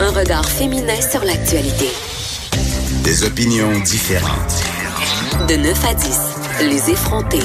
Un regard féminin sur l'actualité. Des opinions différentes. De 9 à 10, les effrontés.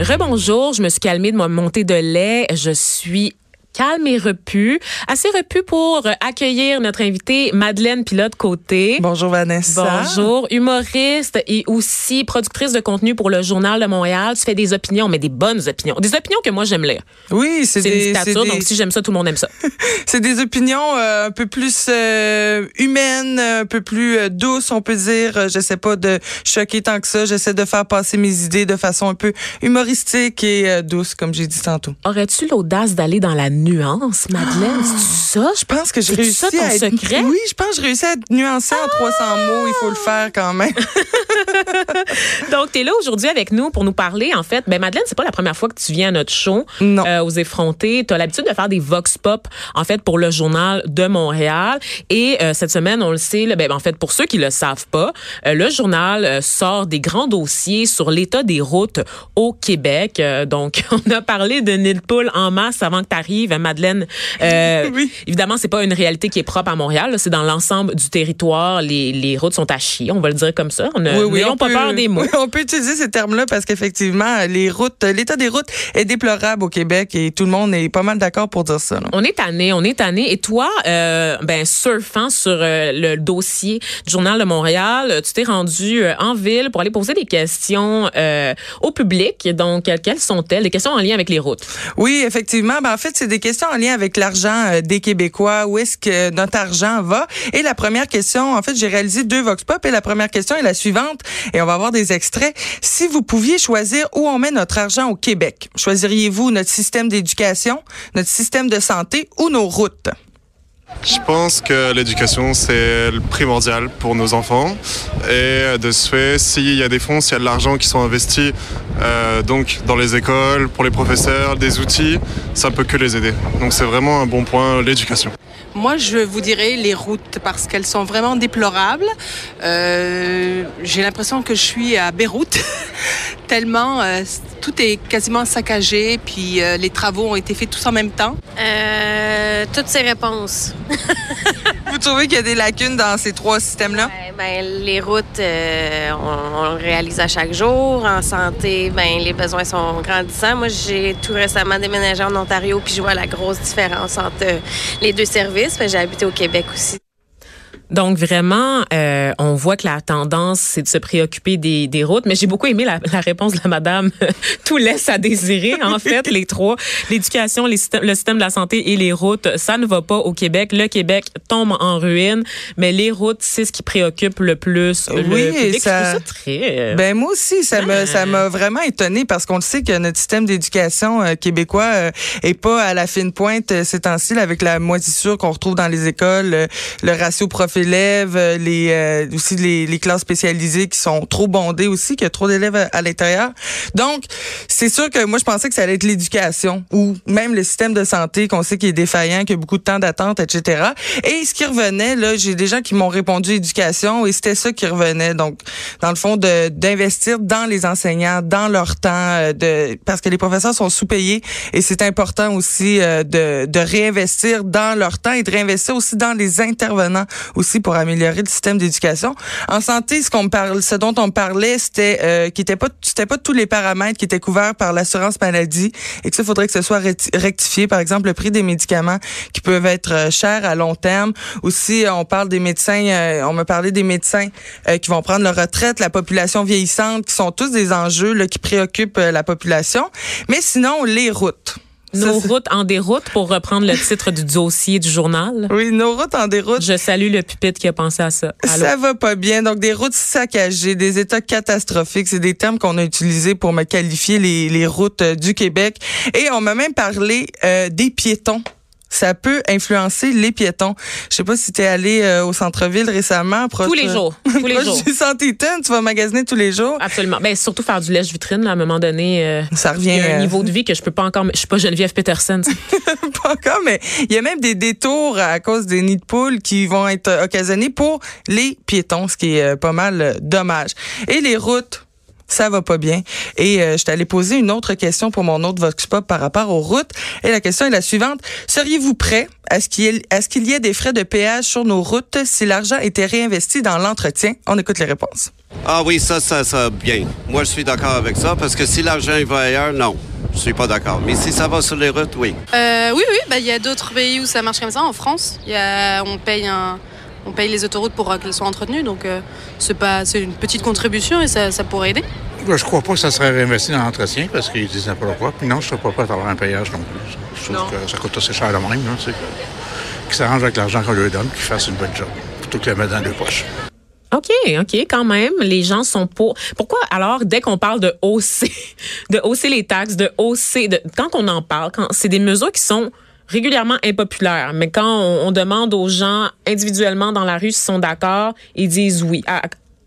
Rebonjour, je me suis calmée de ma montée de lait. Je suis calme et repu. Assez repu pour accueillir notre invitée Madeleine Pilote-Côté. Bonjour Vanessa. Bonjour, humoriste et aussi productrice de contenu pour le Journal de Montréal. Tu fais des opinions, mais des bonnes opinions. Des opinions que moi j'aime lire. Oui, c'est des, des- donc si j'aime ça, tout le monde aime ça. c'est des opinions euh, un peu plus euh, humaines, un peu plus euh, douces, on peut dire. Euh, J'essaie pas de choquer tant que ça. J'essaie de faire passer mes idées de façon un peu humoristique et euh, douce, comme j'ai dit tantôt. Aurais-tu l'audace d'aller dans la nuance, Madeleine? C'est ça? Je pense que j'ai réussi ça ton à être... secret? Oui, je pense que j'ai réussi à être nuancée en 300 mots. Il faut le faire quand même. Donc, tu es là aujourd'hui avec nous pour nous parler. En fait, ben Madeleine, c'est pas la première fois que tu viens à notre show Non. euh, aux effrontés. Tu as l'habitude de faire des vox pop, en fait, pour le journal de Montréal. Et euh, cette semaine, on le sait, là, ben, en fait, pour ceux qui le savent pas, euh, le journal euh, sort des grands dossiers sur l'état des routes au Québec. Euh, donc, on a parlé de nid de poule en masse avant que tu arrives, Madeleine. Euh, Oui. Évidemment, c'est pas une réalité qui est propre à Montréal. C'est dans l'ensemble du territoire. Les, les routes sont à chier, on va le dire comme ça. On N'ayons on pas peut- peur des mots. oui, on peut utiliser ces termes-là parce qu'effectivement, les routes, l'état des routes est déplorable au Québec et tout le monde est pas mal d'accord pour dire ça. là. On est tanné, on est tanné. Et toi, euh, ben surfant sur euh, le dossier du journal de Montréal, tu t'es rendu euh, en ville pour aller poser des questions au public. Donc, quelles sont-elles? Des questions en lien avec les routes. Oui, effectivement. Ben, en fait, c'est des questions en lien avec l'argent euh, des Québécois. Où est-ce que notre argent va? Et la première question, en fait, j'ai réalisé deux Vox Pop et la première question est la suivante. Et on va avoir des extraits. Si vous pouviez choisir où on met notre argent au Québec, choisiriez-vous notre système d'éducation, notre système de santé ou nos routes? Je pense que l'éducation, c'est primordial pour nos enfants. Et de ce fait, s'il y a des fonds, s'il y a de l'argent qui sont investis euh, donc dans les écoles, pour les professeurs, des outils, ça peut que les aider. Donc c'est vraiment un bon point, l'éducation. Moi, je vous dirais les routes parce qu'elles sont vraiment déplorables. Euh, J'ai l'impression que je suis à Beyrouth, tellement euh, tout est quasiment saccagé, puis euh, les travaux ont été faits tous en même temps. Euh, toutes ces réponses. Vous trouvez qu'il y a des lacunes dans ces trois systèmes-là? Ben, les routes, euh, on, on réalise à chaque jour. En santé, ben, les besoins sont grandissants. Moi, j'ai tout récemment déménagé en Ontario, puis je vois la grosse différence entre euh, les deux services. Ben, j'ai habité au Québec aussi. Donc vraiment, euh, on voit que la tendance, c'est de se préoccuper des, des routes. Mais j'ai beaucoup aimé la, la réponse de la madame. Tout laisse à désirer, en fait, les trois. L'éducation, les systèmes- le système de la santé et les routes, ça ne va pas au Québec. Le Québec tombe en ruine, mais les routes, c'est ce qui préoccupe le plus le Oui, et public. ça- Je ça très... Ben moi aussi, ça me ça m'a vraiment étonné parce qu'on le sait que notre système d'éducation euh, québécois euh, est pas à la fine pointe euh, ces temps-ci avec la moisissure qu'on retrouve dans les écoles, le ratio prof-élève, euh, les euh, aussi les, classes spécialisées qui sont trop bondées aussi, qu'il y a trop d'élèves à, à l'intérieur. Donc c'est sûr que moi je pensais que ça allait être l'éducation ou même le système de santé qu'on sait qu'il est défaillant, qu'il y a beaucoup de temps d'attente, etc. Et ce qui revenait là, j'ai des gens qui m'ont répondu éducation et c'était ça qui revenait. Donc dans le fond d'investir dans les enseignants, dans leur temps, euh, de parce que les professeurs sont sous-payés et c'est important aussi de, de réinvestir dans leur temps et de réinvestir aussi dans les intervenants aussi pour améliorer le système d'éducation. En santé, ce qu'on parle, ce dont on parlait, c'était euh, qui était pas c'était pas tous les paramètres qui étaient couverts par l'assurance maladie et que ça faudrait que ce soit recti- rectifié. Par exemple, le prix des médicaments qui peuvent être euh, chers à long terme. Aussi, euh, on parle des médecins. euh, on me parlait des médecins euh, qui vont prendre leur retraite, la population vieillissante, qui sont tous des enjeux là, qui préoccupent euh, la population. Mais sinon, les routes. Nos Ça, routes en déroute, pour reprendre le titre du dossier du journal. Oui, nos routes en déroute. Je salue le pupitre qui a pensé à ça. Allô? Ça va pas bien. Donc, des routes saccagées, des états catastrophiques, c'est des termes qu'on a utilisés pour me qualifier les, les routes euh, du Québec. Et on m'a même parlé euh, des piétons. Ça peut influencer les piétons. Je sais pas si tu es allé euh, au centre-ville récemment. proche, Tous les euh, jours. Tous les jours. Eaton, tu vas magasiner tous les jours. Absolument. Ben, surtout faire du lèche-vitrine, là, à un moment donné. euh, Ça il revient y a un euh, niveau de vie que je peux pas encore. Je suis pas Geneviève Peterson. tu pas encore, mais il y a même des détours à cause des nids de poules qui vont être occasionnés pour les piétons, ce qui est pas mal dommage. Et les routes. Ça va pas bien. Et euh, je t'allais poser une autre question pour mon autre Vox Pop par rapport aux routes. Et la question est la suivante. Seriez-vous prêt à ce qu'il y, ait- y des frais de péage sur nos routes si l'argent était réinvesti dans l'entretien? On écoute les réponses. Ah oui, ça, ça, ça, bien. Moi, je suis d'accord avec ça, parce que si l'argent il va ailleurs, non. Je suis pas d'accord. Mais si ça va sur les routes, oui. Euh, oui, oui, bah, il y a d'autres pays où ça marche comme ça. En France, il y a, on, paye un, on paye les autoroutes pour euh, qu'elles soient entretenues. Donc, euh, c'est pas, c'est une petite contribution et ça, ça pourrait aider. Ben, je crois pas que ça serait réinvesti dans l'entretien parce qu'ils disent n'importe quoi. Puis non, je ne serais pas prêt à avoir un payage non plus. Je trouve que ça coûte assez cher de même. Là, tu sais, que- qu'ils s'arrangent avec l'argent qu'on leur donne, qu'ils fassent une bonne job, plutôt que de le mettre dans deux poches. OK, OK, quand même, les gens sont pour. Pourquoi alors, dès qu'on parle de hausser, de hausser les taxes, de hausser, de, quand on en parle, quand c'est des mesures qui sont régulièrement impopulaires, mais quand on, demande aux gens individuellement dans la rue s'ils sont d'accord, ils disent oui.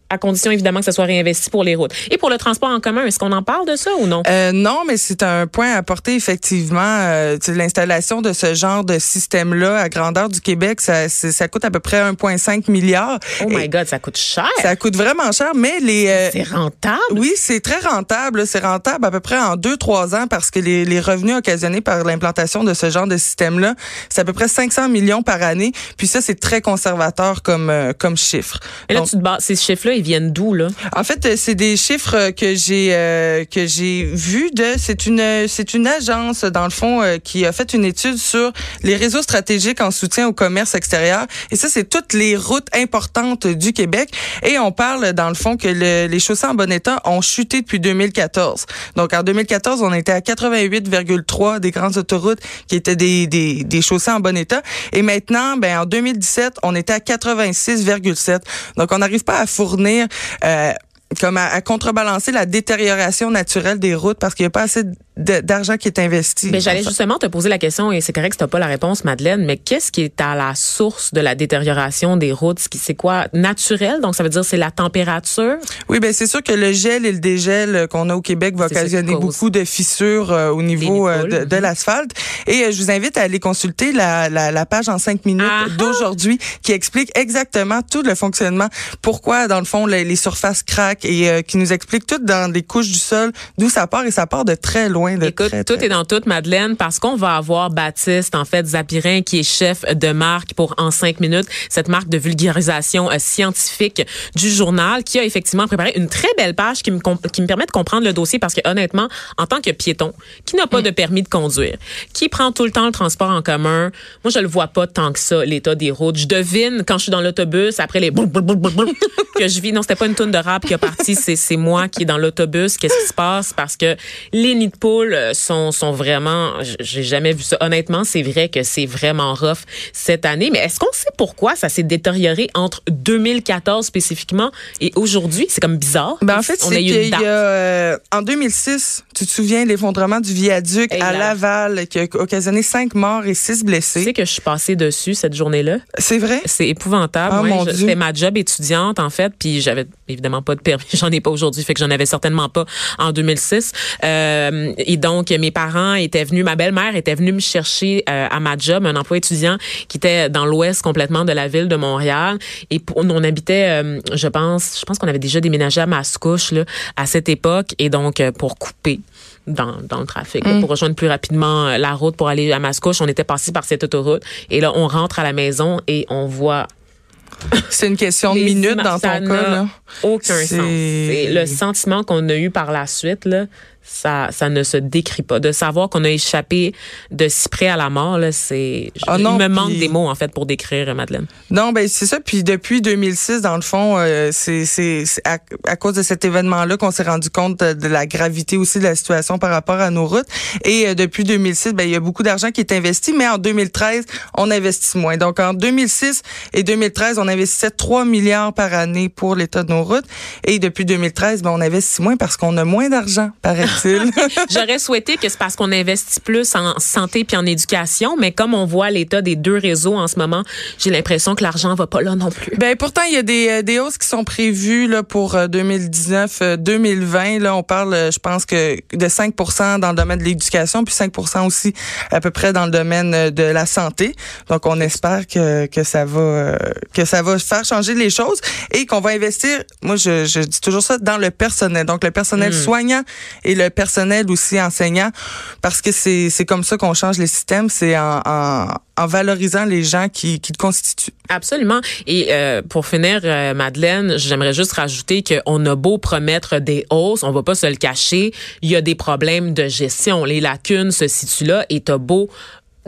À condition évidemment que ça soit réinvesti pour les routes. Et pour le transport en commun, est-ce qu'on en parle de ça ou non? Euh, non, mais c'est un point à porter effectivement. Euh, L'installation de ce genre de système-là à grandeur du Québec, ça, coûte à peu près 1,5 milliard. oh my God, ça coûte cher. Ça coûte vraiment cher, mais les... euh, c'est rentable? Oui, c'est très rentable. C'est rentable à peu près en deux, trois ans parce que les, les revenus occasionnés par l'implantation de ce genre de système-là, c'est à peu près 500 millions par année. Puis ça, c'est très conservateur comme, comme chiffre. Et là, Donc, tu te bases, ces chiffres-là, viennent d'où, là? en fait, euh, c'est des chiffres que j'ai euh, que j'ai vus de. C'est une c'est une agence dans le fond euh, qui a fait une étude sur les réseaux stratégiques en soutien au commerce extérieur. Et ça, c'est toutes les routes importantes du Québec. Et on parle dans le fond que le- les chaussées en bon état ont chuté depuis 2014. Donc en 2014, on était à 88,3 des grandes autoroutes qui étaient des, des des chaussées en bon état. Et maintenant, ben en 2017, on était à 86,7. Donc on n'arrive pas à fournir euh, comme à, à contrebalancer la détérioration naturelle des routes parce qu'il n'y a pas assez d'argent qui est investi. Ben, j'allais justement te poser la question, et c'est correct que tu n'as pas la réponse, Madeleine, mais qu'est-ce qui est à la source de la détérioration des routes? C'est quoi? Naturel? Donc, ça veut dire c'est la température? Oui, ben c'est sûr que le gel et le dégel euh, qu'on a au Québec va occasionner beaucoup de fissures euh, au niveau euh, de, de l'asphalte. Et euh, je vous invite à aller consulter la, la, la page en cinq minutes Ah d'aujourd'hui qui explique exactement tout le fonctionnement, pourquoi dans le fond les, les surfaces craquent et qui nous explique tout dans les couches du sol d'où ça part et ça part de très loin. De Écoute, très, tout très est dans tout, Madeleine, parce qu'on va avoir Baptiste, en fait, Zapirin, qui est chef de marque pour En cinq minutes, cette marque de vulgarisation euh, scientifique du journal, qui a effectivement préparé une très belle page qui me, com- qui me permet de comprendre le dossier, parce que honnêtement, en tant que piéton, qui n'a pas de permis de conduire, qui prend tout le temps le transport en commun, moi, je le vois pas tant que ça, l'état des routes. Je devine, quand je suis dans l'autobus, après les boum, boum, boum, boum, boum, que je vis, non, c'était pas une toune de rap qui a parti, c'est c'est moi qui est dans l'autobus. Qu'est-ce qui se passe? Parce que les nids de poules sont, sont vraiment, j'ai jamais vu ça. Honnêtement, c'est vrai que c'est vraiment rough cette année. Mais est-ce qu'on sait pourquoi ça s'est détérioré entre 2014 spécifiquement et aujourd'hui? C'est comme bizarre. Ben en fait, c'est qu'il y a, euh, en 2006, tu te souviens l'effondrement du viaduc Hey à. Laval qui a occasionné cinq morts et six Tu sais blessés. que je suis passée dessus cette journée-là. C'est vrai? C'est épouvantable. Ah, ouais. mon Je- Dieu. C'était ma job étudiante, en fait, puis j'avais évidemment pas de permis. J'en ai pas aujourd'hui, fait que j'en avais certainement pas en 2006. Euh, et donc, mes parents étaient venus, ma belle-mère était venue me chercher euh, à ma job, un emploi étudiant qui était dans l'ouest complètement de la ville de Montréal. Et pour, on habitait, euh, je pense, je pense qu'on avait déjà déménagé à Mascouche là, à cette époque. Et donc, euh, pour couper dans, dans le trafic, là, pour rejoindre plus rapidement euh, la route pour aller à Mascouche, on était passé par cette autoroute. Et là, on rentre à la maison et on voit C'est une question de minutes dans ton cas. Là. Aucun sens. Le sentiment qu'on a eu par la suite, là, ça, ça ne se décrit pas. De savoir qu'on a échappé de si près à la mort, là, c'est, je- non, il me manque des mots, en fait, pour décrire, euh, Madeleine. Non, ben c'est ça. Puis depuis 2006, dans le fond, euh, c'est c'est c'est à, à cause de cet événement-là qu'on s'est rendu compte de, de la gravité aussi de la situation par rapport à nos routes. Et euh, depuis 2006, ben il y a beaucoup d'argent qui est investi, mais en 2013, on investit moins. Donc en 2006 et 2013, on investissait 3 milliards par année pour l'état de nos routes. Et depuis 2013, ben on investit moins parce qu'on a moins d'argent, paraît-il. J'aurais souhaité que c'est parce qu'on investit plus en santé puis en éducation, mais comme on voit l'état des deux réseaux en ce moment, j'ai l'impression que l'argent va pas là non plus. Ben pourtant il y a des, euh, des hausses qui sont prévues là pour 2019 2020 là on parle je pense que de 5% dans le domaine de l'éducation puis 5% aussi à peu près dans le domaine de la santé. Donc on espère que que ça va que ça va faire changer les choses et qu'on va investir moi je, je dis toujours ça dans le personnel. Donc le personnel hmm. soignant et le personnel aussi enseignant parce que c'est c'est comme ça qu'on change les systèmes, c'est en, en valorisant les gens qui, qui le constituent. Absolument. Et euh, pour finir, euh, Madeleine, j'aimerais juste rajouter qu'on a beau promettre des hausses, on va pas se le cacher, il y a des problèmes de gestion. Les lacunes se situent là et t'as beau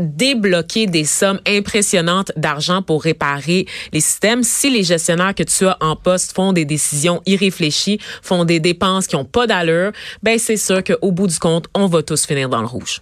débloquer des sommes impressionnantes d'argent pour réparer les systèmes. Si les gestionnaires que tu as en poste font des décisions irréfléchies, font des dépenses qui ont pas d'allure, ben c'est sûr qu'au bout du compte, on va tous finir dans le rouge.